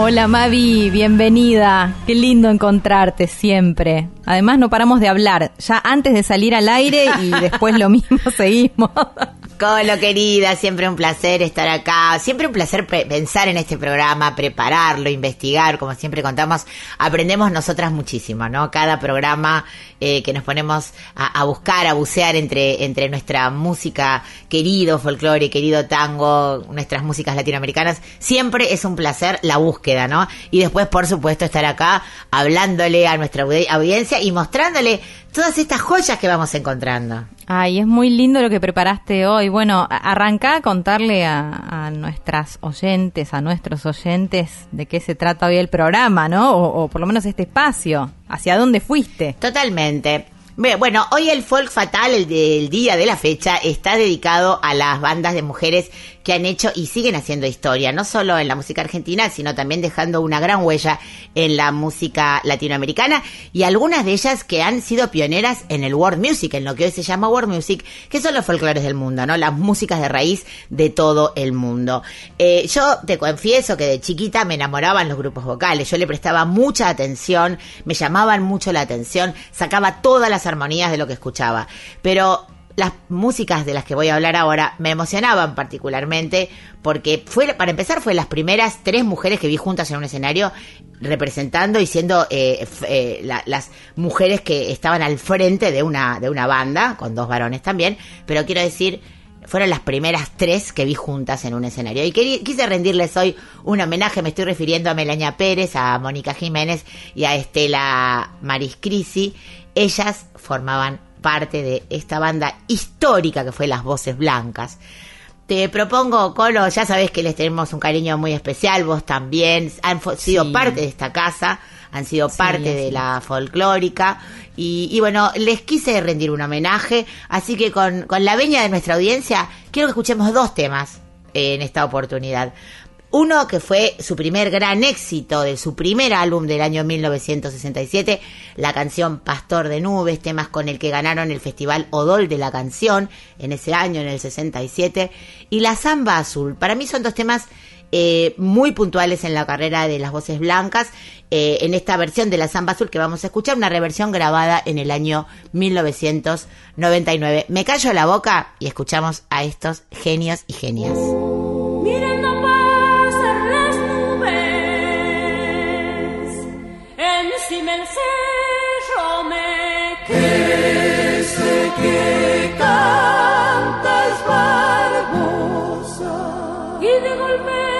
Hola Mavi, bienvenida. Qué lindo encontrarte siempre. Además no paramos de hablar, ya antes de salir al aire y después lo mismo seguimos. Colo querida, siempre un placer estar acá, siempre un placer pe- pensar en este programa, prepararlo, investigar, como siempre contamos, aprendemos nosotras muchísimo, ¿no? Cada programa eh, que nos ponemos a, a buscar, a bucear entre, entre nuestra música querido folclore, querido tango, nuestras músicas latinoamericanas, siempre es un placer la búsqueda, ¿no? Y después, por supuesto, estar acá hablándole a nuestra audi- audiencia y mostrándole todas estas joyas que vamos encontrando. Ay, es muy lindo lo que preparaste hoy. Bueno, a- arrancá a contarle a, a nuestras oyentes, a nuestros oyentes, de qué se trata hoy el programa, ¿no? O, o por lo menos este espacio. ¿Hacia dónde fuiste? Totalmente. Bueno, hoy el folk fatal, el del día de la fecha, está dedicado a las bandas de mujeres que han hecho y siguen haciendo historia, no solo en la música argentina, sino también dejando una gran huella en la música latinoamericana y algunas de ellas que han sido pioneras en el world music, en lo que hoy se llama world music, que son los folclores del mundo, ¿no? Las músicas de raíz de todo el mundo. Eh, yo te confieso que de chiquita me enamoraban los grupos vocales, yo le prestaba mucha atención, me llamaban mucho la atención, sacaba todas las armonías de lo que escuchaba, pero las músicas de las que voy a hablar ahora me emocionaban particularmente porque fue para empezar fue las primeras tres mujeres que vi juntas en un escenario representando y siendo eh, eh, la- las mujeres que estaban al frente de una de una banda con dos varones también pero quiero decir fueron las primeras tres que vi juntas en un escenario. Y quise rendirles hoy un homenaje, me estoy refiriendo a Melania Pérez, a Mónica Jiménez y a Estela Maris Crisi. Ellas formaban parte de esta banda histórica que fue Las Voces Blancas. Te propongo, Colo, ya sabes que les tenemos un cariño muy especial, vos también, han sido Sí. parte de esta casa, han sido Sí, parte de la folclórica y, y bueno, les quise rendir un homenaje, así que con, con la veña de nuestra audiencia quiero que escuchemos dos temas en esta oportunidad. Uno que fue su primer gran éxito de su primer álbum del año 1967, la canción Pastor de Nubes, temas con el que ganaron el Festival Odol de la Canción en ese año, en el 67, y La Zamba Azul. Para mí son dos temas eh, muy puntuales en la carrera de las voces blancas. eh, en esta versión de la Zamba Azul que vamos a escuchar, una reversión grabada en el año 1999. Me callo la boca y escuchamos a estos genios y genias. Y de golpe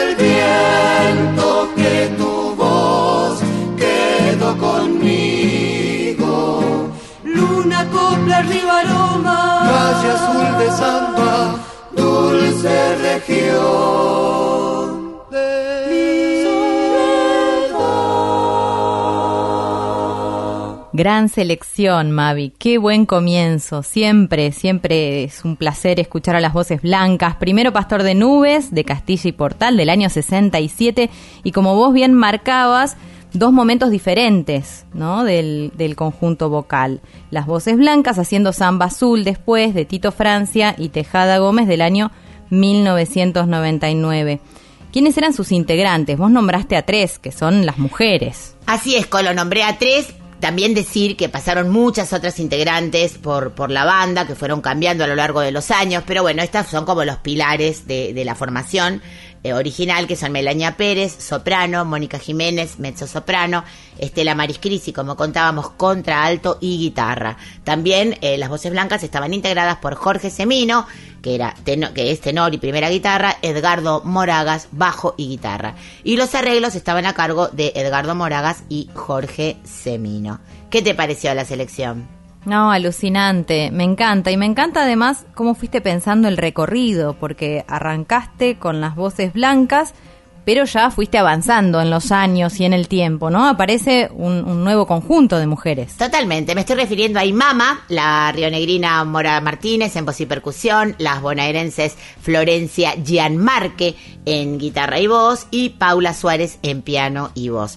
el viento que tu voz quedó conmigo? Luna, copla, arriba, aroma. Calle azul de samba, dulce región Gran selección, Mavi. Qué buen comienzo. Siempre, siempre es un placer escuchar a las voces blancas. Primero Pastor de Nubes, de Castilla y Portal, del año 67. Y como vos bien marcabas, dos momentos diferentes, ¿no? Del, del conjunto vocal. Las voces blancas haciendo Samba Azul después, de Tito Francia y Tejada Gómez, del año 1999. ¿Quiénes eran sus integrantes? Vos nombraste a tres, que son las mujeres. Así es, Colo, nombré a tres. También decir que pasaron muchas otras integrantes por, por la banda, que fueron cambiando a lo largo de los años, pero bueno, estas son como los pilares de, de la formación eh, original, que son Melania Pérez, soprano, Mónica Jiménez, mezzo soprano, Estela Mariscrisi, como contábamos, contraalto y guitarra. También eh, las voces blancas estaban integradas por Jorge Semino, que, era teno- que es tenor y primera guitarra, Edgardo Moragas, bajo y guitarra. Y los arreglos estaban a cargo de Edgardo Moragas y Jorge Semino. ¿Qué te pareció la selección? No, alucinante, me encanta y me encanta además cómo fuiste pensando el recorrido, porque arrancaste con las voces blancas, pero ya fuiste avanzando en los años y en el tiempo, ¿no? Aparece un, nuevo conjunto de mujeres. Totalmente, me estoy refiriendo a Imama, la rionegrina Mora Martínez en voz y percusión, las bonaerenses Florencia Gianmarque en guitarra y voz y Paula Suárez en piano y voz.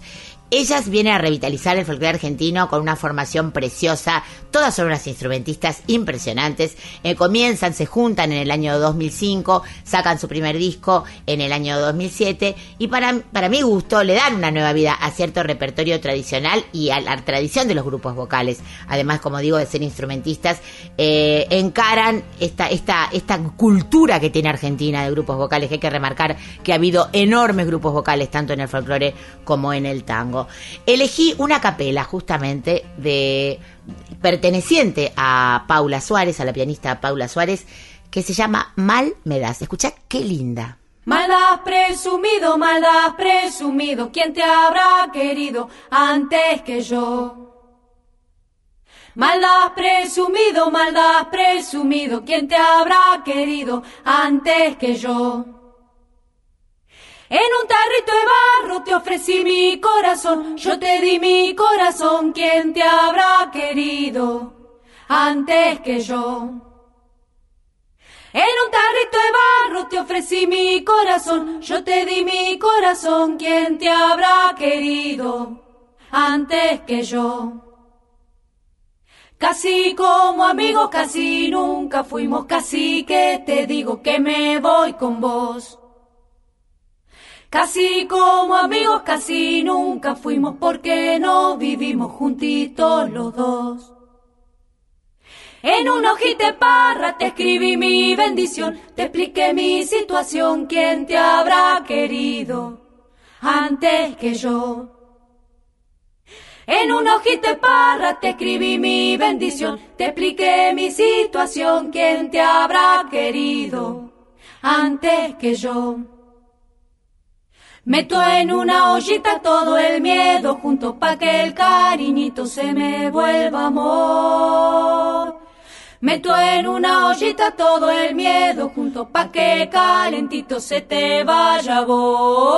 Ellas vienen a revitalizar el folclore argentino con una formación preciosa. Todas son unas instrumentistas impresionantes. Eh, comienzan, se juntan en el año 2005, sacan su primer disco en el año 2007 y para, para mi gusto le dan una nueva vida a cierto repertorio tradicional y a la tradición de los grupos vocales. Además, como digo, de ser instrumentistas, eh, encaran esta, esta, esta cultura que tiene Argentina de grupos vocales. Que hay que remarcar que ha habido enormes grupos vocales tanto en el folclore como en el tango. Elegí una capela justamente de perteneciente a Paula Suárez, a la pianista Paula Suárez, que se llama Mal me das. Escucha qué linda. Maldad presumido, maldad presumido, ¿quién te habrá querido antes que yo? Maldad presumido, maldad presumido, ¿quién te habrá querido antes que yo? En un tarrito de barro te ofrecí mi corazón, yo te di mi corazón, ¿quién te habrá querido antes que yo? En un tarrito de barro te ofrecí mi corazón, yo te di mi corazón, ¿quién te habrá querido antes que yo? Casi como amigos, casi nunca fuimos, casi que te digo que me voy con vos. Casi como amigos, casi nunca fuimos, porque no vivimos juntitos los dos. En un hojita de parra te escribí mi bendición, te expliqué mi situación, quién te habrá querido antes que yo. En un hojita de parra te escribí mi bendición, te expliqué mi situación, quién te habrá querido antes que yo. Meto en una ollita todo el miedo junto pa' que el cariñito se me vuelva amor. Meto en una ollita todo el miedo junto pa' que calentito se te vaya vos.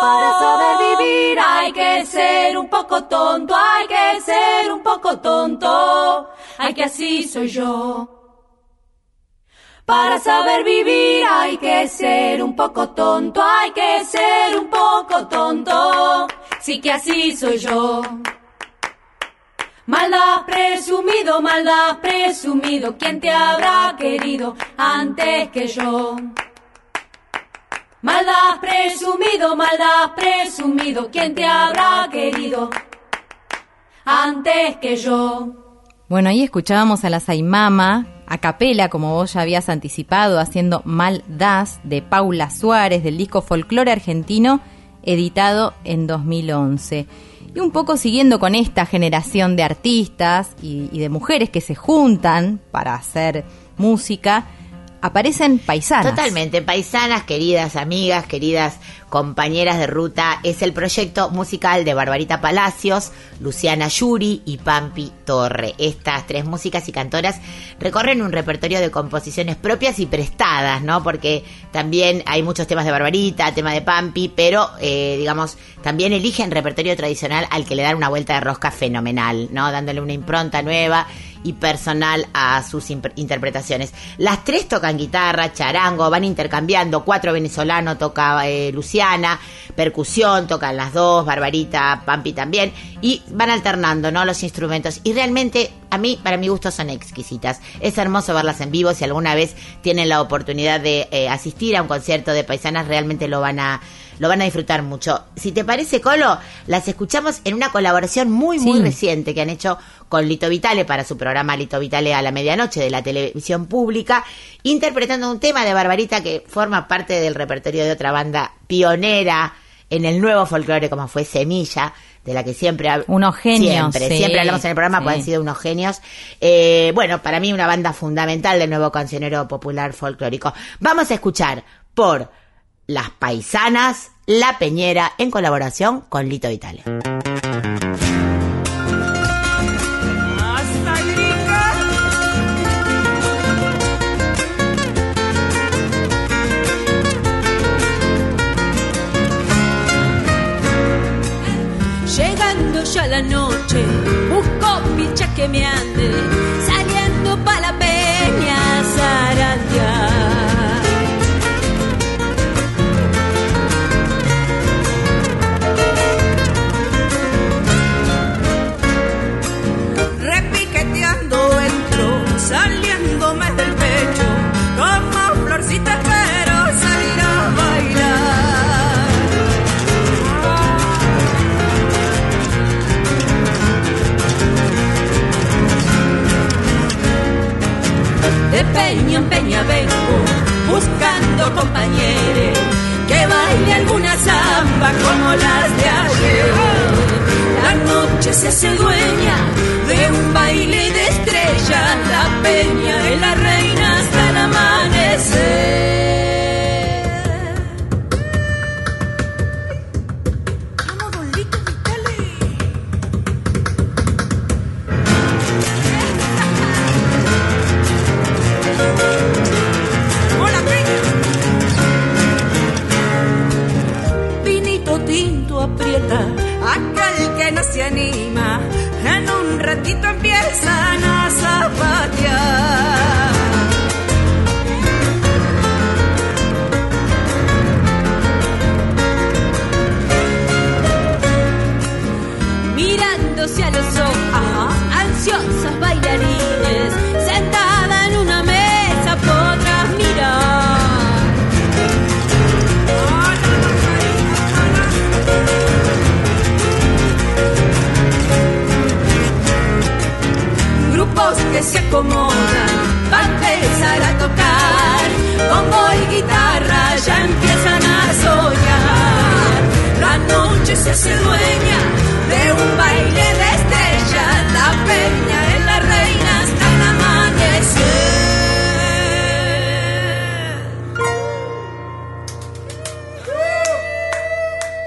Para saber vivir hay que ser un poco tonto, hay que ser un poco tonto, hay que así soy yo. Para saber vivir hay que ser un poco tonto, hay que ser un poco tonto, sí que así soy yo. Maldad presumido, maldad presumido, ¿quién te habrá querido antes que yo? Maldad presumido, maldad presumido, ¿quién te habrá querido antes que yo. Bueno, ahí escuchábamos a la Saimama, a capela, como vos ya habías anticipado, haciendo Mal Das de Paula Suárez del disco Folclore Argentino, editado en 2011. Y un poco siguiendo con esta generación de artistas y, y de mujeres que se juntan para hacer música, aparecen paisanas. Totalmente, paisanas, queridas amigas, queridas compañeras de ruta, es el proyecto musical de Barbarita Palacios, Luciana Yuri y Pampi Torre. Estas tres músicas y cantoras recorren un repertorio de composiciones propias y prestadas, ¿no? Porque también hay muchos temas de Barbarita, tema de Pampi, pero eh, digamos, también eligen repertorio tradicional al que le dan una vuelta de rosca fenomenal, ¿no? Dándole una impronta nueva y personal a sus interpretaciones. Las tres tocan guitarra, charango, van intercambiando, cuatro venezolanos toca eh, Luciana, percusión, tocan las dos, Barbarita, Pampi también, y van alternando, ¿no? Los instrumentos. Y realmente, a mí, para mi gusto, son exquisitas. Es hermoso verlas en vivo. Si alguna vez tienen la oportunidad de eh, asistir a un concierto de paisanas, realmente lo van a lo van a disfrutar mucho. Si te parece, Colo, las escuchamos en una colaboración muy, muy reciente que han hecho con Lito Vitale para su programa Lito Vitale a la medianoche de la televisión pública, interpretando un tema de Barbarita que forma parte del repertorio de otra banda pionera en el nuevo folclore como fue Semilla, de la que siempre unos genios siempre siempre hablamos en el programa pues han sido unos genios. Eh, bueno para mí una banda fundamental del nuevo cancionero popular folclórico. Vamos a escuchar por las paisanas la Peñera en colaboración con Lito Vitale. Llegando ya la noche, busco picha que me ande, Peña en peña vengo, buscando compañeros, que baile alguna samba como las de ayer. La noche se hace dueña de un baile de estrellas, la peña de la reina un que se acomodan para empezar a tocar. Bombo y guitarra ya empiezan a soñar. La noche se hace dueña de un baile de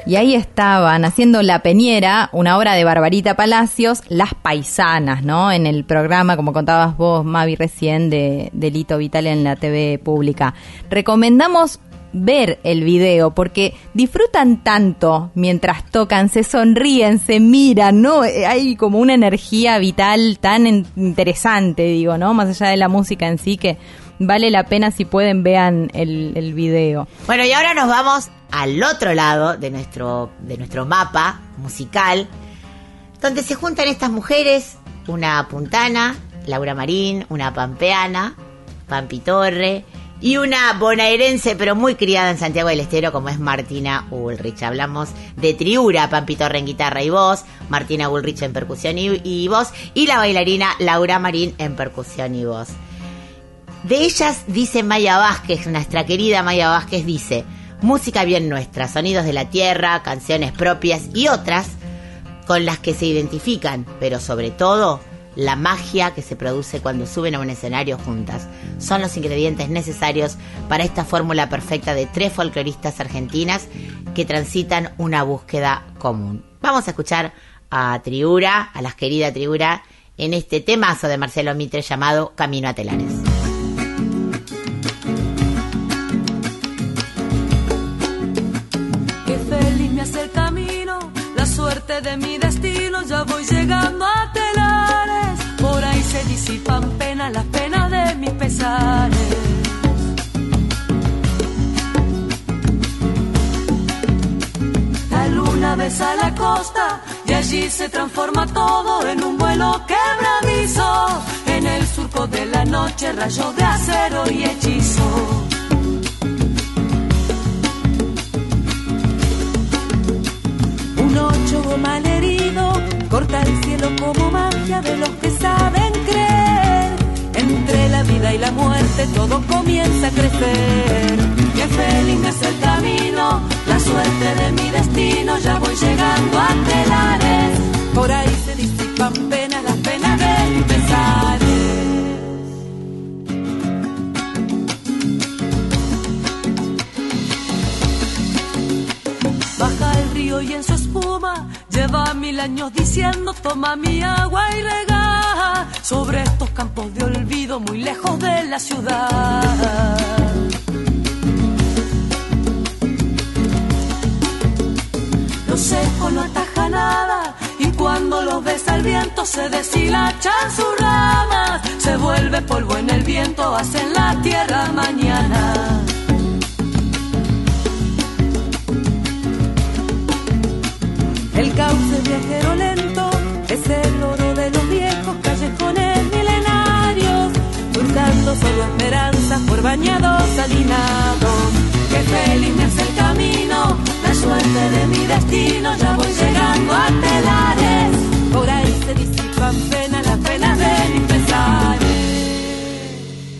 Y ahí estaban haciendo La Peñera, una obra de Barbarita Palacios, Las Paisanas, ¿no? En el programa, como contabas vos, Mavi, recién, de, de Lito Vital en la TV pública. Recomendamos ver el video porque disfrutan tanto mientras tocan, se sonríen, se miran, ¿no? Eh, Hay como una energía vital tan interesante, digo, ¿no? Más allá de la música en sí que vale la pena si pueden vean el, el video. Bueno, y ahora nos vamos al otro lado de nuestro, de nuestro mapa musical, donde se juntan estas mujeres, una puntana, Laura Marín, una pampeana, Pampi Torre, y una bonaerense, pero muy criada en Santiago del Estero, como es Martina Ulrich. Hablamos de Triura, Pampito en guitarra y voz, Martina Ulrich en percusión y, voz, y la bailarina Laura Marín en percusión y voz. De ellas dice Maya Vázquez, nuestra querida Maya Vázquez dice, música bien nuestra, sonidos de la tierra, canciones propias y otras con las que se identifican, pero sobre todo la magia que se produce cuando suben a un escenario juntas. Son los ingredientes necesarios para esta fórmula perfecta de tres folcloristas argentinas que transitan una búsqueda común. Vamos a escuchar a Triura, a las querida Triura, en este temazo de Marcelo Mitre llamado Camino a Telares. De mi destino, ya voy llegando a Telares por ahí se disipan penas, las penas de mis pesares. La luna besa la costa y allí se transforma todo en un vuelo quebradizo. En el surco de la noche, rayos de acero y hechizo. Un ocho mal herido corta el cielo como magia de los que saben creer. Entre la vida y la muerte todo comienza a crecer. Qué feliz es el camino, la suerte de mi destino, ya voy llegando a telares. Por ahí se disipan penas Lleva mil años diciendo toma mi agua y rega sobre estos campos de olvido muy lejos de la ciudad. Los secos no ataja nada y cuando los besa el viento se deshilachan sus ramas. Se vuelve polvo en el viento, hacen la tierra mañana. El cauce viajero lento es el oro de los viejos callejones milenarios, buscando solo esperanzas por bañados salinados. Qué feliz me hace el camino, la suerte de mi destino, ya voy llegando a telares.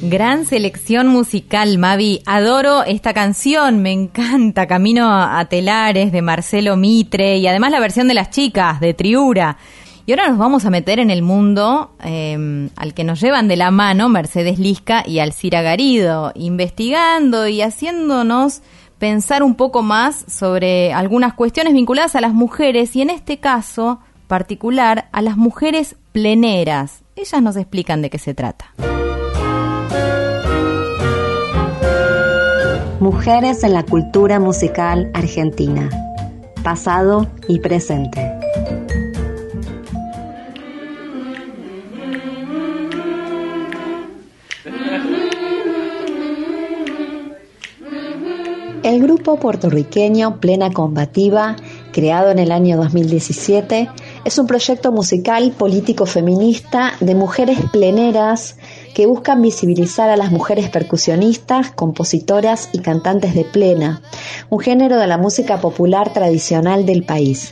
Gran selección musical, Mavi. Adoro esta canción, me encanta. Camino a Telares de Marcelo Mitre y además la versión de las chicas de Triura. Y ahora nos vamos a meter en el mundo em, al que nos llevan de la mano Mercedes Lisca y Alcira Garido, investigando y haciéndonos pensar un poco más sobre algunas cuestiones vinculadas a las mujeres y en este caso particular a las mujeres pleneras. Ellas nos explican de qué se trata. Mujeres en la cultura musical argentina, pasado y presente. El grupo puertorriqueño Plena Combativa, creado en el año 2017, es un proyecto musical político feminista de mujeres pleneras que buscan visibilizar a las mujeres percusionistas, compositoras y cantantes de plena, un género de la música popular tradicional del país.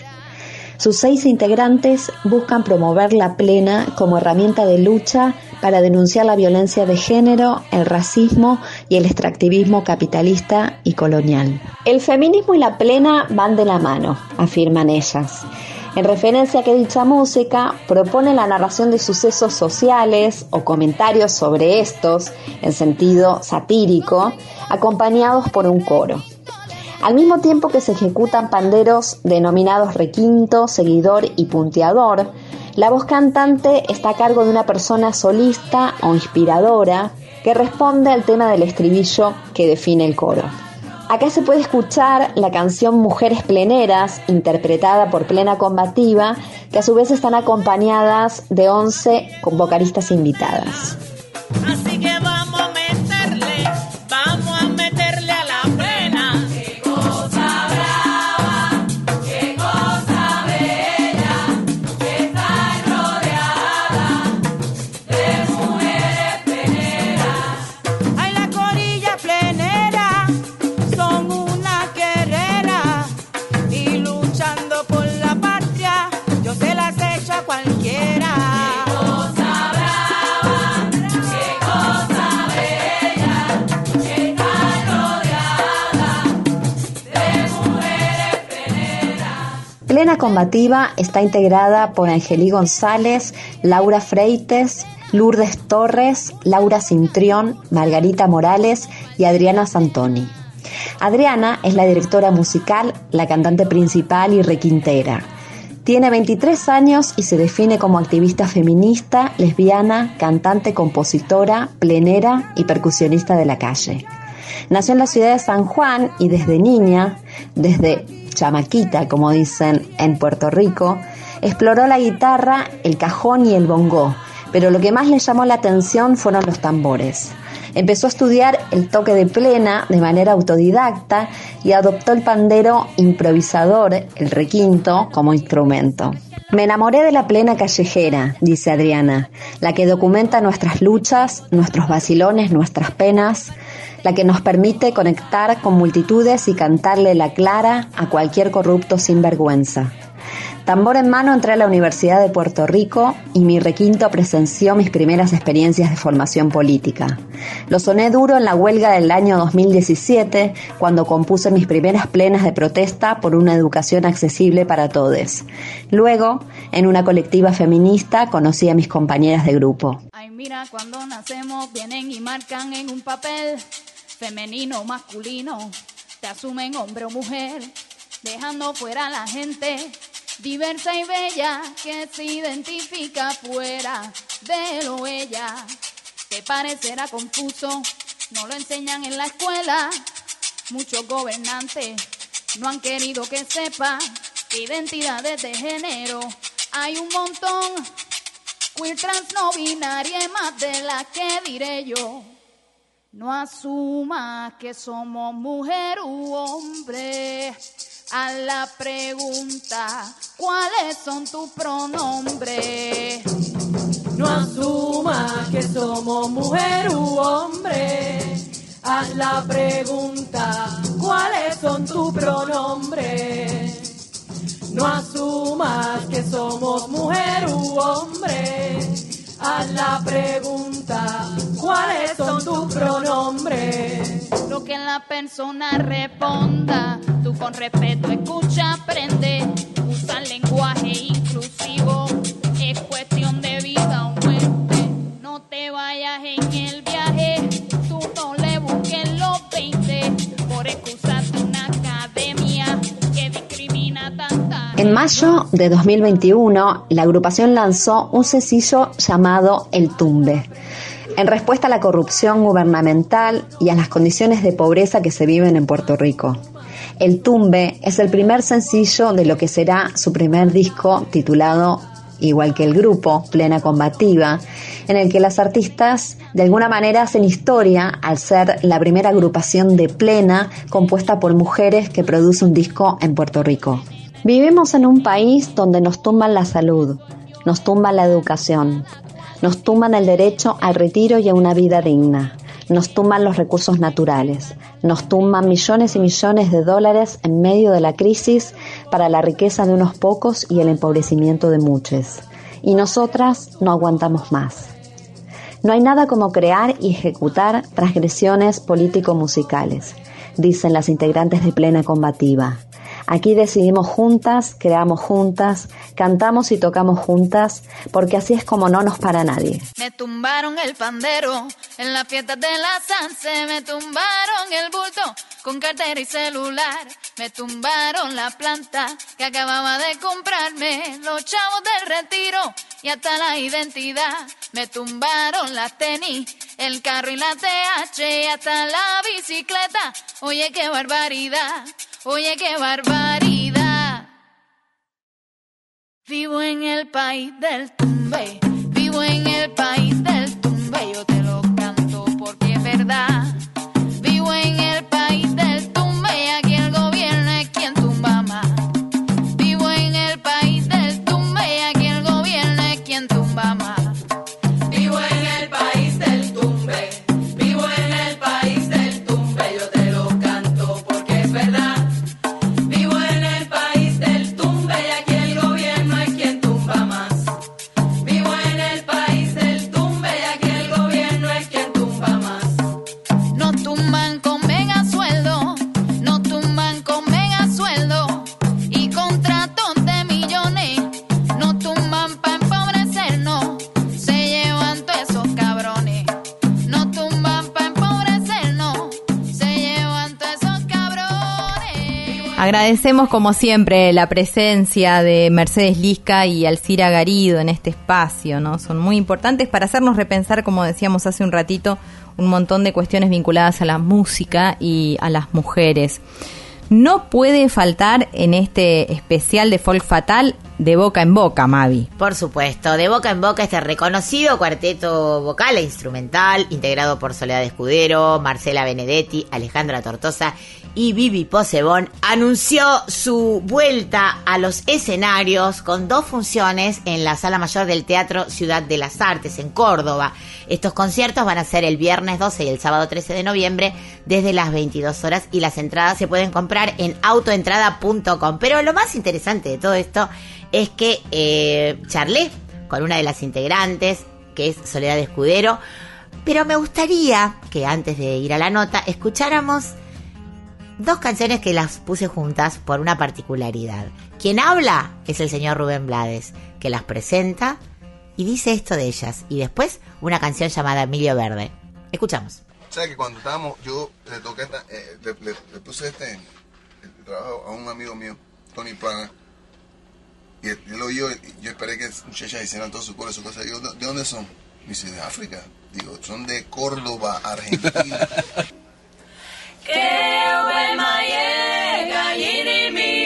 Sus seis integrantes buscan promover la plena como herramienta de lucha para denunciar la violencia de género, el racismo y el extractivismo capitalista y colonial. El feminismo y la plena van de la mano, afirman ellas en referencia a que dicha música propone la narración de sucesos sociales o comentarios sobre estos, en sentido satírico, acompañados por un coro. Al mismo tiempo que se ejecutan panderos denominados requinto, seguidor y punteador, la voz cantante está a cargo de una persona solista o inspiradora que responde al tema del estribillo que define el coro. Acá se puede escuchar la canción Mujeres Pleneras, interpretada por Plena Combativa, que a su vez están acompañadas de 11 con vocalistas invitadas. Así que Combativa está integrada por Angelí González, Laura Freites, Lourdes Torres, Laura Cintrión, Margarita Morales y Adriana Santoni. Adriana es la directora musical, la cantante principal y requintera. Tiene 23 años y se define como activista feminista, lesbiana, cantante, compositora, plenera y percusionista de la calle. Nació en la ciudad de San Juan y desde niña, desde chamaquita, como dicen en Puerto Rico, exploró la guitarra, el cajón y el bongó, pero lo que más le llamó la atención fueron los tambores. Empezó a estudiar el toque de plena de manera autodidacta y adoptó el pandero improvisador, el requinto, como instrumento. Me enamoré de la plena callejera, dice Adriana, la que documenta nuestras luchas, nuestros vacilones, nuestras penas, la que nos permite conectar con multitudes y cantarle la clara a cualquier corrupto sin vergüenza. Tambor en mano entré a la Universidad de Puerto Rico y mi requinto presenció mis primeras experiencias de formación política. Lo soné duro en la huelga del año 2017, cuando compuse mis primeras plenas de protesta por una educación accesible para todos. Luego, en una colectiva feminista, conocí a mis compañeras de grupo. Ay, mira, cuando nacemos vienen y marcan en un papel femenino o masculino, te asumen hombre o mujer, dejando fuera a la gente diversa y bella que se identifica fuera de lo ella. Te parecerá confuso, no lo enseñan en la escuela. Muchos gobernantes no han querido que sepa que identidades de género hay un montón. Queer trans no binaria más de la que diré yo. No asuma que somos mujer u hombre a la pregunta, ¿cuáles son tus pronombres? No asuma que somos mujer u hombre. Haz la pregunta, ¿cuáles son tus pronombres? No asumas que somos mujer u hombre. Haz la pregunta, ¿cuáles son tus pronombres? Lo que la persona responda, tú con respeto escucha, aprende, mayo de 2021, la agrupación lanzó un sencillo llamado El Tumbe, en respuesta a la corrupción gubernamental y a las condiciones de pobreza que se viven en Puerto Rico. El Tumbe es el primer sencillo de lo que será su primer disco titulado igual que el grupo, Plena Combativa, en el que las artistas de alguna manera hacen historia al ser la primera agrupación de Plena compuesta por mujeres que produce un disco en Puerto Rico. Vivimos en un país donde nos tumban la salud, nos tumban la educación, nos tumban el derecho al retiro y a una vida digna, nos tumban los recursos naturales, nos tumban millones y millones de dólares en medio de la crisis para la riqueza de unos pocos y el empobrecimiento de muchos. Y nosotras no aguantamos más. No hay nada como crear y ejecutar transgresiones político-musicales, dicen las integrantes de Plena Combativa. Aquí decidimos juntas, creamos juntas, cantamos y tocamos juntas, porque así es como no nos para nadie. Me tumbaron el pandero en la fiesta de la Sanse, me tumbaron el bulto con cartera y celular, me tumbaron la planta que acababa de comprarme, los chavos del retiro y hasta la identidad, me tumbaron las tenis, el carro y la TH y hasta la bicicleta, oye qué barbaridad, oye qué barbaridad. Vivo en el país del tumbe, vivo en el país del tumbe, Agradecemos como siempre la presencia de Mercedes Lisca y Alcira Garido en este espacio, ¿no? Son muy importantes para hacernos repensar, como decíamos hace un ratito, un montón de cuestiones vinculadas a la música y a las mujeres. No puede faltar en este especial de Folk Fatal de boca en boca, Mavi. Por supuesto, de boca en boca este reconocido cuarteto vocal e instrumental integrado por Soledad Escudero, Marcela Benedetti, Alejandra Tortosa y Vivi Posebón anunció su vuelta a los escenarios con dos funciones en la Sala Mayor del Teatro Ciudad de las Artes en Córdoba. Estos conciertos van a ser el viernes 12 y el sábado 13 de noviembre desde las 22 horas y las entradas se pueden comprar en autoentrada.com. Pero lo más interesante de todo esto es que eh, charlé con una de las integrantes, que es Soledad Escudero, pero me gustaría que antes de ir a la nota escucháramos dos canciones que las puse juntas por una particularidad. Quien habla es el señor Rubén Blades, que las presenta y dice esto de ellas. Y después una canción llamada Emilio Verde. Escuchamos. ¿Sabes que cuando estábamos, yo le toqué, eh, le, puse este trabajo a un amigo mío, Tony Plana, y él, lo oyó, yo esperé que muchachas hicieran todo su coro y su cosa. Digo, ¿de dónde son? Me dice, de África. Digo, son de Córdoba, Argentina. Que we maye ga.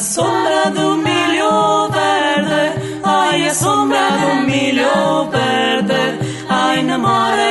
sombra de un milio verde, ay, a sombra de un milio verde, ay, namare.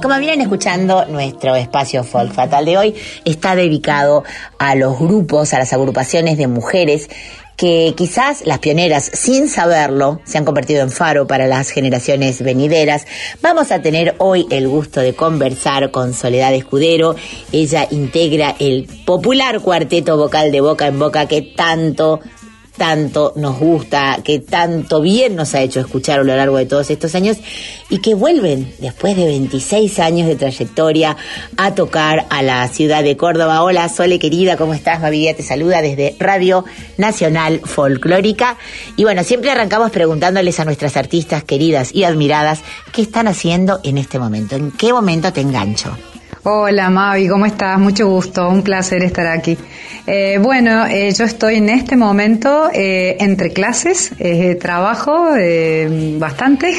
Como vienen escuchando, nuestro espacio folk fatal de hoy está dedicado a los grupos, a las agrupaciones de mujeres que quizás las pioneras, sin saberlo, se han convertido en faro para las generaciones venideras. Vamos a tener hoy el gusto de conversar con Soledad Escudero. Ella integra el popular cuarteto vocal de Boca en Boca que tanto tanto nos gusta, que tanto bien nos ha hecho escuchar a lo largo de todos estos años y que vuelven después de 26 años de trayectoria a tocar a la ciudad de Córdoba. Hola Sole querida, ¿cómo estás? Mavidia te saluda desde Radio Nacional Folclórica. Y bueno, siempre arrancamos preguntándoles a nuestras artistas queridas y admiradas qué están haciendo en este momento, en qué momento te engancho. Hola Mavi, ¿cómo estás? Mucho gusto, un placer estar aquí. Eh, bueno, eh, yo estoy en este momento eh, entre clases, trabajo bastante,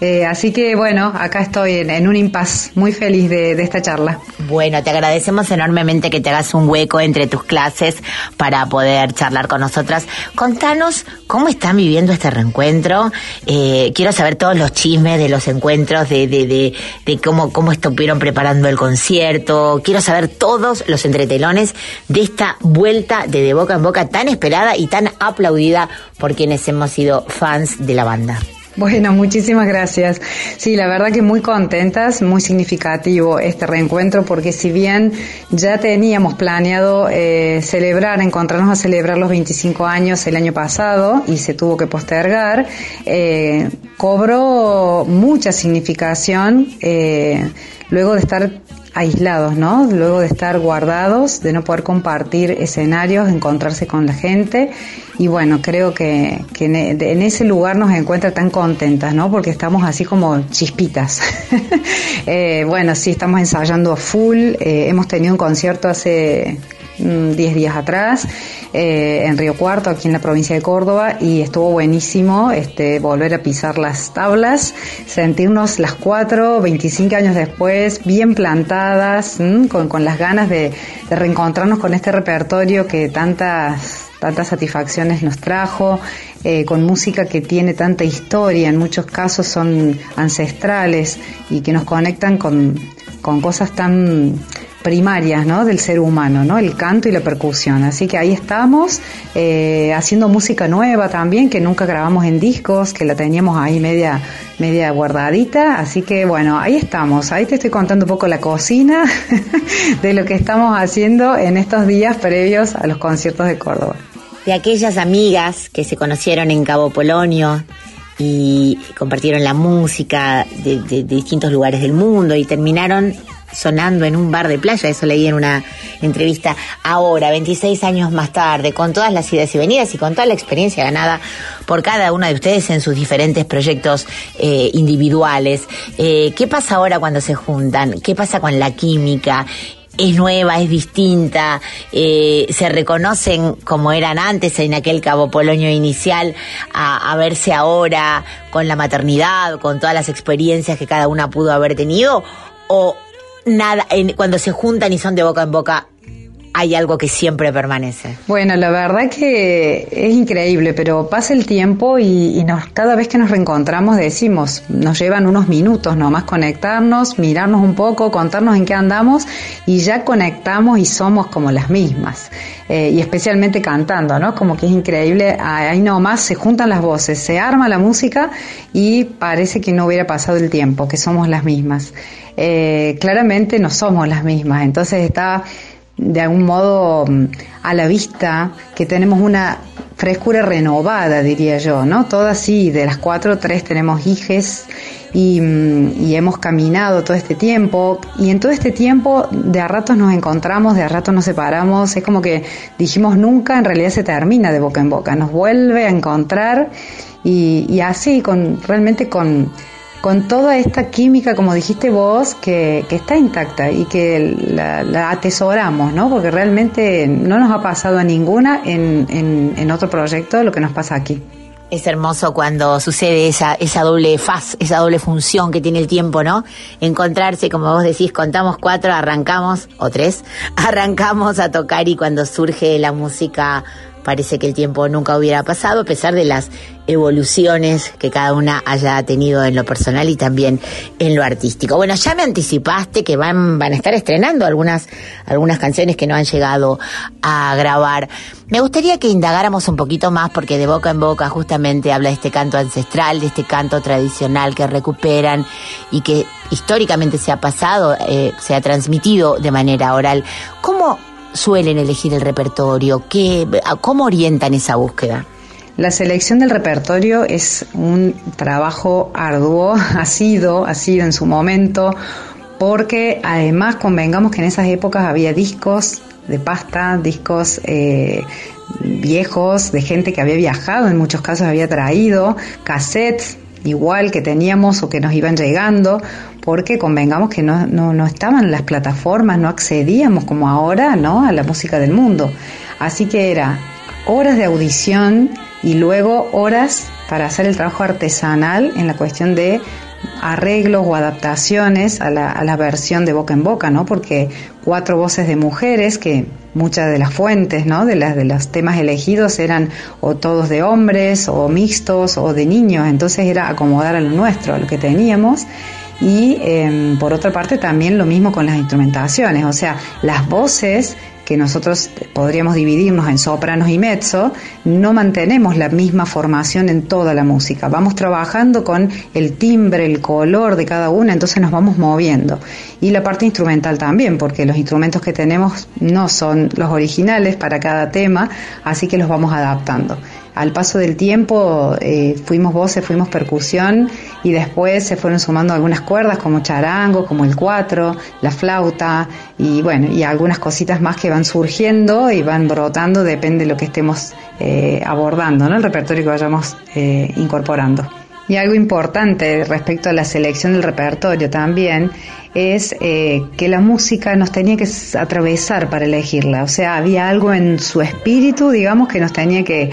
así que bueno, acá estoy en, un impas, muy feliz de, esta charla. Bueno, te agradecemos enormemente que te hagas un hueco entre tus clases para poder charlar con nosotras. Contanos cómo están viviendo este reencuentro. quiero saber todos los chismes de los encuentros, de, de, de, de cómo, cómo estuvieron preparando el concierto. Quiero saber todos los entretelones de esta vuelta de Boca en Boca tan esperada y tan aplaudida por quienes hemos sido fans de la banda. Bueno, muchísimas gracias. Sí, la verdad que muy contentas, muy significativo este reencuentro porque si bien ya teníamos planeado eh, celebrar, encontrarnos a celebrar los 25 años el año pasado y se tuvo que postergar, eh, cobró mucha significación eh, luego de estar aislados, ¿no? Luego de estar guardados, de no poder compartir escenarios, encontrarse con la gente. Y bueno, creo que, e, en, ese lugar nos encuentra tan contentas, ¿no? Porque estamos así como chispitas. Eh, bueno, sí, estamos ensayando a full. Eh, hemos tenido un concierto hace 10 mm, días atrás eh, en Río Cuarto, aquí en la provincia de Córdoba, y estuvo buenísimo este, volver a pisar las tablas, sentirnos las cuatro, 25 años después, bien plantadas, con, con, las ganas de, de reencontrarnos con este repertorio que tantas tantas satisfacciones nos trajo, eh, con música que tiene tanta historia, en muchos casos son ancestrales y que nos conectan con, con cosas tan primarias ¿no? del ser humano, ¿no? el canto y la percusión. Así que ahí estamos eh, haciendo música nueva también, que nunca grabamos en discos, que la teníamos ahí media, media guardadita. Así que bueno, ahí estamos. Ahí te estoy contando un poco la cocina de lo que estamos haciendo en estos días previos a los conciertos de Córdoba. De aquellas amigas que se conocieron en Cabo Polonio, y compartieron la música de, distintos lugares del mundo y terminaron sonando en un bar de playa, eso leí en una entrevista ahora, 26 años más tarde, con todas las idas y venidas y con toda la experiencia ganada por cada una de ustedes en sus diferentes proyectos eh, individuales. Eh, ¿Qué pasa ahora cuando se juntan? ¿Qué pasa con la química? Es nueva, es distinta, eh, se reconocen como eran antes en aquel Cabo Polonio inicial, a, verse ahora con la maternidad, con todas las experiencias que cada una pudo haber tenido, o, nada, cuando se juntan y son de boca en boca, hay algo que siempre permanece. Bueno, la verdad que es increíble, pero pasa el tiempo y, nos, cada vez que nos reencontramos decimos, nos llevan unos minutos nomás conectarnos, mirarnos un poco, contarnos en qué andamos y ya conectamos y somos como las mismas. Eh, y especialmente cantando, ¿no? Como que es increíble, ahí nomás se juntan las voces, se arma la música y parece que no hubiera pasado el tiempo, que somos las mismas. Eh, claramente no somos las mismas, entonces está de algún modo mm, a la vista que tenemos una frescura renovada, diría yo, ¿no? Todas sí, de las cuatro, tres tenemos hijes y, mm, y, hemos caminado todo este tiempo. Y en todo este tiempo de a ratos nos encontramos, de a ratos nos separamos, es como que dijimos nunca, en realidad se termina de boca en boca, nos vuelve a encontrar y, y así, con realmente con con toda esta química, como dijiste vos, que, está intacta y que la, atesoramos, ¿no? Porque realmente no nos ha pasado a ninguna en, en, otro proyecto lo que nos pasa aquí. Es hermoso cuando sucede esa doble faz, esa doble función que tiene el tiempo, ¿no? Encontrarse, como vos decís, contamos cuatro, arrancamos, o tres, arrancamos a tocar y cuando surge la música parece que el tiempo nunca hubiera pasado, a pesar de las evoluciones que cada una haya tenido en lo personal y también en lo artístico. Bueno, ya me anticipaste que van, van a estar estrenando algunas, algunas canciones que no han llegado a grabar. Me gustaría que indagáramos un poquito más porque de boca en boca justamente habla de este canto ancestral, de este canto tradicional que recuperan y que históricamente se ha pasado, eh, se ha transmitido de manera oral. ¿Cómo suelen elegir el repertorio? ¿Qué, ¿Cómo orientan esa búsqueda? La selección del repertorio es un trabajo arduo, ha sido, ha sido en su momento, porque además convengamos que en esas épocas había discos de pasta, discos eh, viejos de gente que había viajado, en muchos casos había traído cassettes igual que teníamos o que nos iban llegando, porque convengamos que no, no, no estaban las plataformas, no accedíamos como ahora ¿no? a la música del mundo. Así que era horas de audición y luego horas para hacer el trabajo artesanal en la cuestión de arreglos o adaptaciones a la, a la, versión de boca en boca, ¿no? Porque cuatro voces de mujeres, que muchas de las fuentes, ¿no? De, las, de los temas elegidos eran o todos de hombres, o mixtos, o de niños, entonces era acomodar a lo nuestro, a lo que teníamos. Y eh, por otra parte también lo mismo con las instrumentaciones, o sea, las voces que nosotros podríamos dividirnos en sopranos y mezzo, no mantenemos la misma formación en toda la música. Vamos trabajando con el timbre, el color de cada una, entonces nos vamos moviendo. Y la parte instrumental también, porque los instrumentos que tenemos no son los originales para cada tema, así que los vamos adaptando al paso del tiempo eh, fuimos voces, fuimos percusión y después se fueron sumando algunas cuerdas como charango, como el cuatro, la flauta y bueno, y algunas cositas más que van surgiendo y van brotando, depende de lo que estemos eh, abordando, ¿no? El repertorio que vayamos eh, incorporando. Y algo importante respecto a la selección del repertorio también es que la música nos tenía que atravesar para elegirla. O sea, había algo en su espíritu, digamos, que nos tenía que,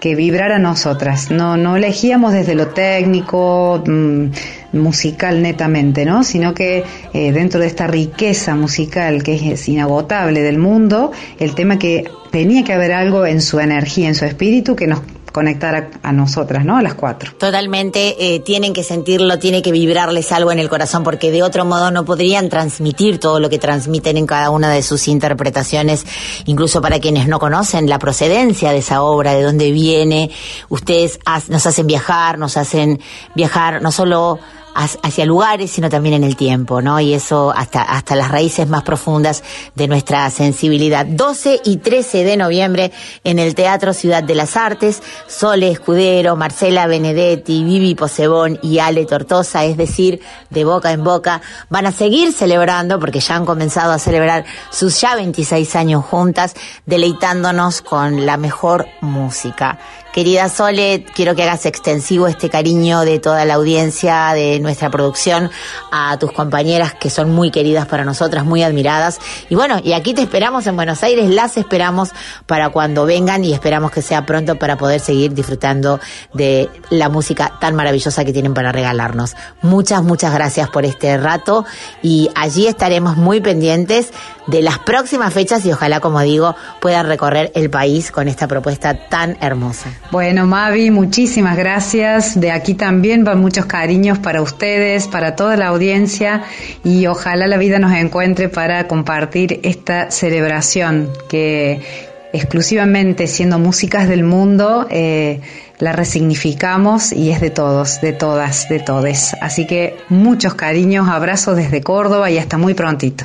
que vibrar a nosotras. No, no elegíamos desde lo técnico, mm, musical netamente, ¿no? Sino que eh, dentro de esta riqueza musical que es inagotable del mundo, el tema que tenía que haber algo en su energía, en su espíritu que nos conectar a, nosotras, ¿no? A las cuatro. Totalmente, eh, tienen que sentirlo, tiene que vibrarles algo en el corazón, porque de otro modo no podrían transmitir todo lo que transmiten en cada una de sus interpretaciones, incluso para quienes no conocen la procedencia de esa obra, de dónde viene. Ustedes nos hacen viajar, nos hacen viajar no solo hacia lugares, sino también en el tiempo, ¿no? Y eso hasta, hasta las raíces más profundas de nuestra sensibilidad. 12 y 13 de noviembre en el Teatro Ciudad de las Artes, Sole Escudero, Marcela Benedetti, Vivi Posebón y Ale Tortosa, es decir, de boca en boca, van a seguir celebrando, porque ya han comenzado a celebrar sus ya 26 años juntas, deleitándonos con la mejor música. Querida Sole, quiero que hagas extensivo este cariño de toda la audiencia, de nuestra producción, a tus compañeras que son muy queridas para nosotras, muy admiradas. Y bueno, y aquí te esperamos en Buenos Aires, las esperamos para cuando vengan y esperamos que sea pronto para poder seguir disfrutando de la música tan maravillosa que tienen para regalarnos. Muchas, muchas gracias por este rato y allí estaremos muy pendientes de las próximas fechas y ojalá, como digo, puedan recorrer el país con esta propuesta tan hermosa. Bueno, Mavi, muchísimas gracias. De aquí también van muchos cariños para ustedes, para toda la audiencia y ojalá la vida nos encuentre para compartir esta celebración que exclusivamente siendo músicas del mundo eh, la resignificamos y es de todos, de todas, de todes. Así que muchos cariños, abrazos desde Córdoba y hasta muy prontito.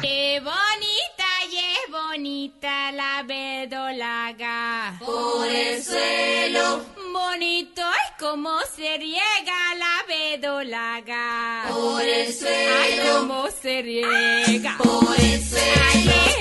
Por el suelo. Bonito es como se riega la vedolaga. Por el suelo. Ay, cómo se riega. Por el suelo. Ay,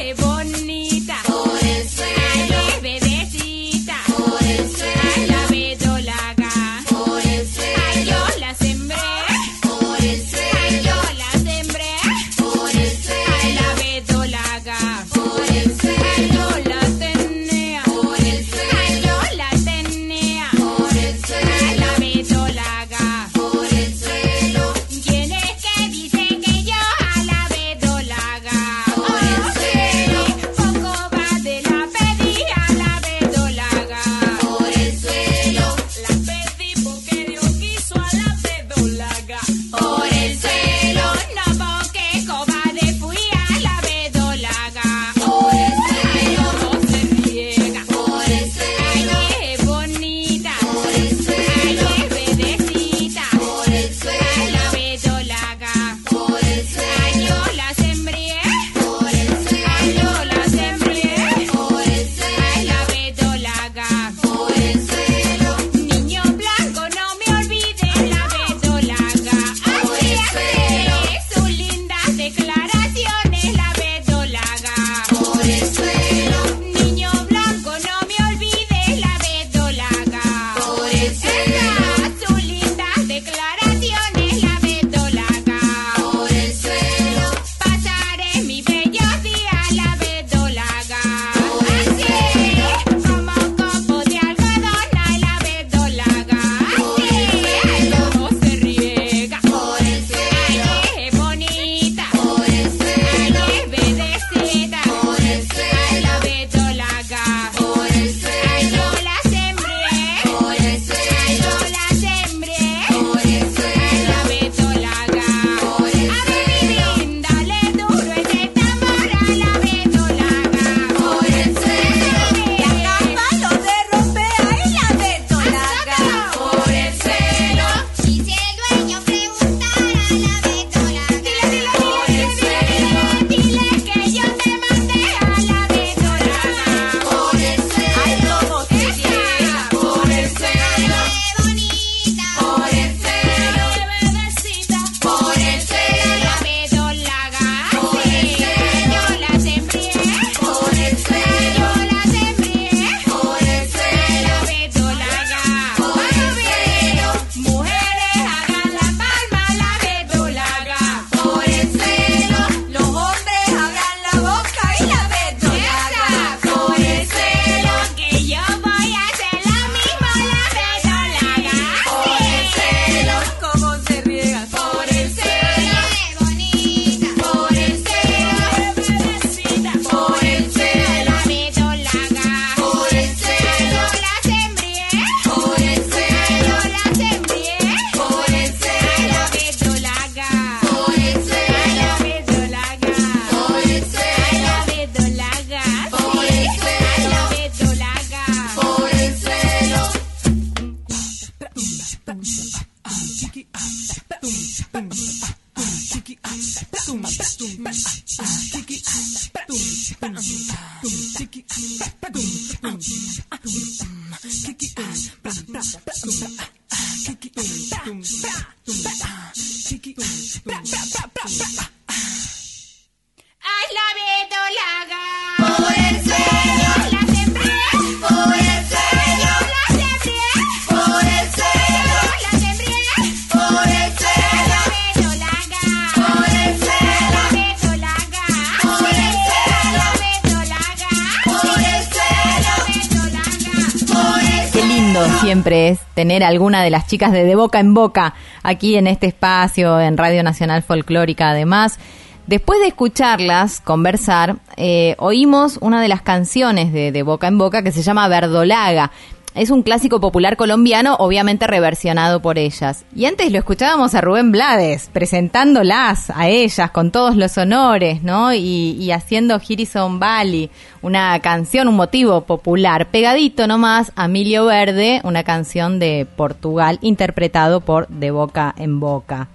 tener alguna de las chicas de De Boca en Boca aquí en este espacio, en Radio Nacional Folclórica además. Después de escucharlas conversar, eh, oímos una de las canciones de De Boca en Boca que se llama Verdolaga. Es un clásico popular colombiano, obviamente reversionado por ellas. Y antes lo escuchábamos a Rubén Blades, presentándolas a ellas con todos los honores, ¿no? Y, y haciendo Girison Valley, una canción, un motivo popular. Pegadito nomás a Emilio Verde, una canción de Portugal, interpretado por De Boca en Boca.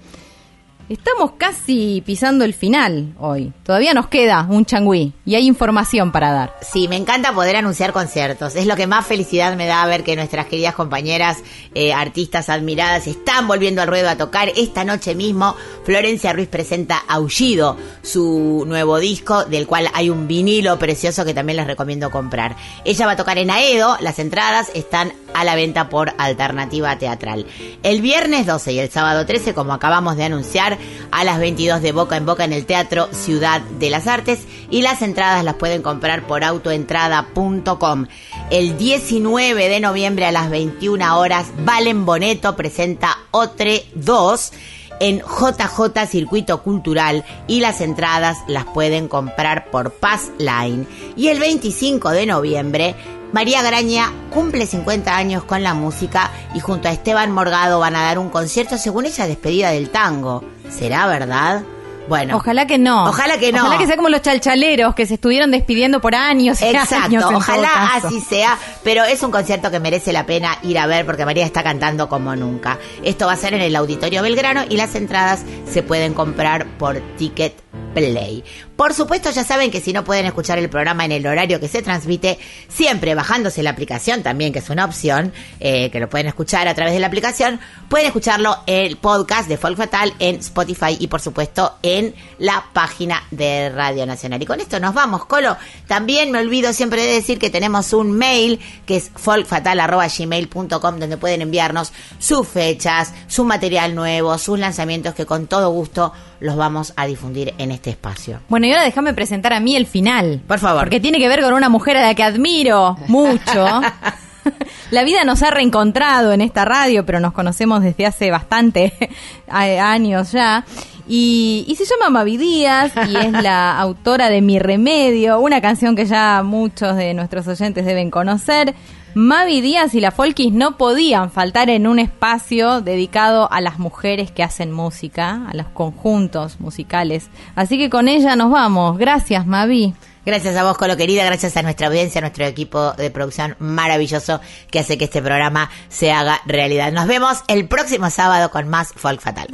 Estamos casi pisando el final hoy. Todavía nos queda un changüí y hay información para dar. Sí, me encanta poder anunciar conciertos. Es lo que más felicidad me da ver que nuestras queridas compañeras, eh, artistas admiradas, están volviendo al ruedo a tocar. Esta noche mismo, Florencia Ruiz presenta Aullido, su nuevo disco, del cual hay un vinilo precioso que también les recomiendo comprar. Ella va a tocar en Aedo. Las entradas están a la venta por Alternativa Teatral. El viernes 12 y el sábado 13, como acabamos de anunciar, a las 22 de Boca en Boca en el Teatro Ciudad de las Artes y las entradas las pueden comprar por autoentrada.com. El 19 de noviembre a las 21 horas, Valen Boneto presenta Otre 2 en JJ Circuito Cultural y las entradas las pueden comprar por Pass Line. Y el 25 de noviembre, María Graña cumple 50 años con la música y junto a Esteban Morgado van a dar un concierto según ella despedida del tango. ¿Será verdad? Bueno. Ojalá que no. Ojalá que no. Ojalá que sea como los chalchaleros que se estuvieron despidiendo por años. y Exacto, ojalá así sea, pero es un concierto que merece la pena ir a ver porque María está cantando como nunca. Esto va a ser en el Auditorio Belgrano y las entradas se pueden comprar por Ticket Play. Por supuesto, ya saben que si no pueden escuchar el programa en el horario que se transmite, siempre bajándose la aplicación también, que es una opción, eh, que lo pueden escuchar a través de la aplicación, pueden escucharlo el podcast de Folk Fatal en Spotify y por supuesto en la página de Radio Nacional. Y con esto nos vamos, Colo. También me olvido siempre de decir que tenemos un mail que es folkfatal.gmail.com donde pueden enviarnos sus fechas, su material nuevo, sus lanzamientos que con todo gusto los vamos a difundir en este espacio. Bueno, ahora déjame presentar a mí el final. Por favor. Porque tiene que ver con una mujer a la que admiro mucho. La vida nos ha reencontrado en esta radio, pero nos conocemos desde hace bastante años ya. Y, y se llama Mavi Díaz y es la autora de Mi Remedio, una canción que ya muchos de nuestros oyentes deben conocer. Mavi Díaz y la Folkis no podían faltar en un espacio dedicado a las mujeres que hacen música, a los conjuntos musicales. Así que con ella nos vamos. Gracias, Mavi. Gracias a vos, Colo querida, gracias a nuestra audiencia, a nuestro equipo de producción maravilloso que hace que este programa se haga realidad. Nos vemos el próximo sábado con más Folk Fatal.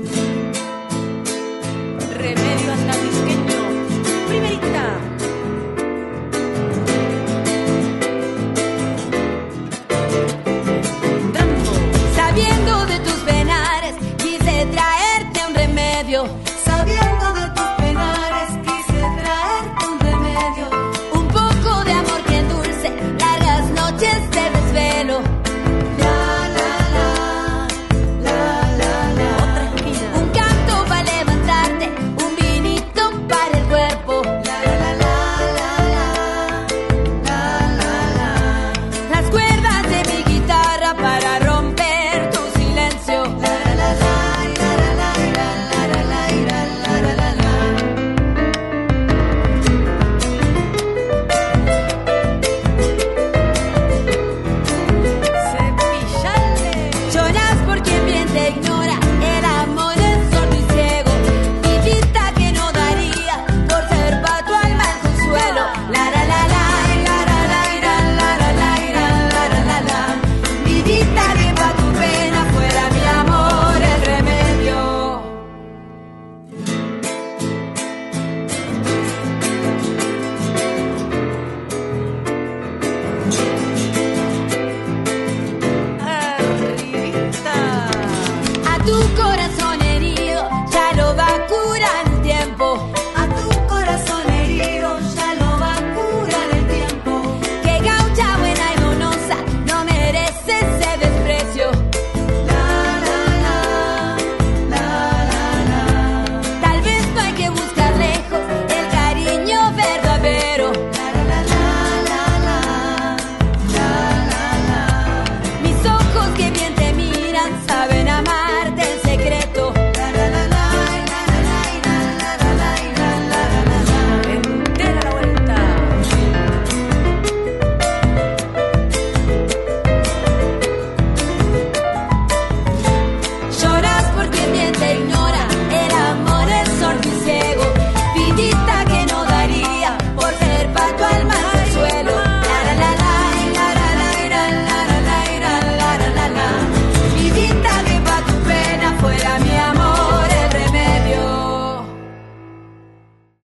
Remedio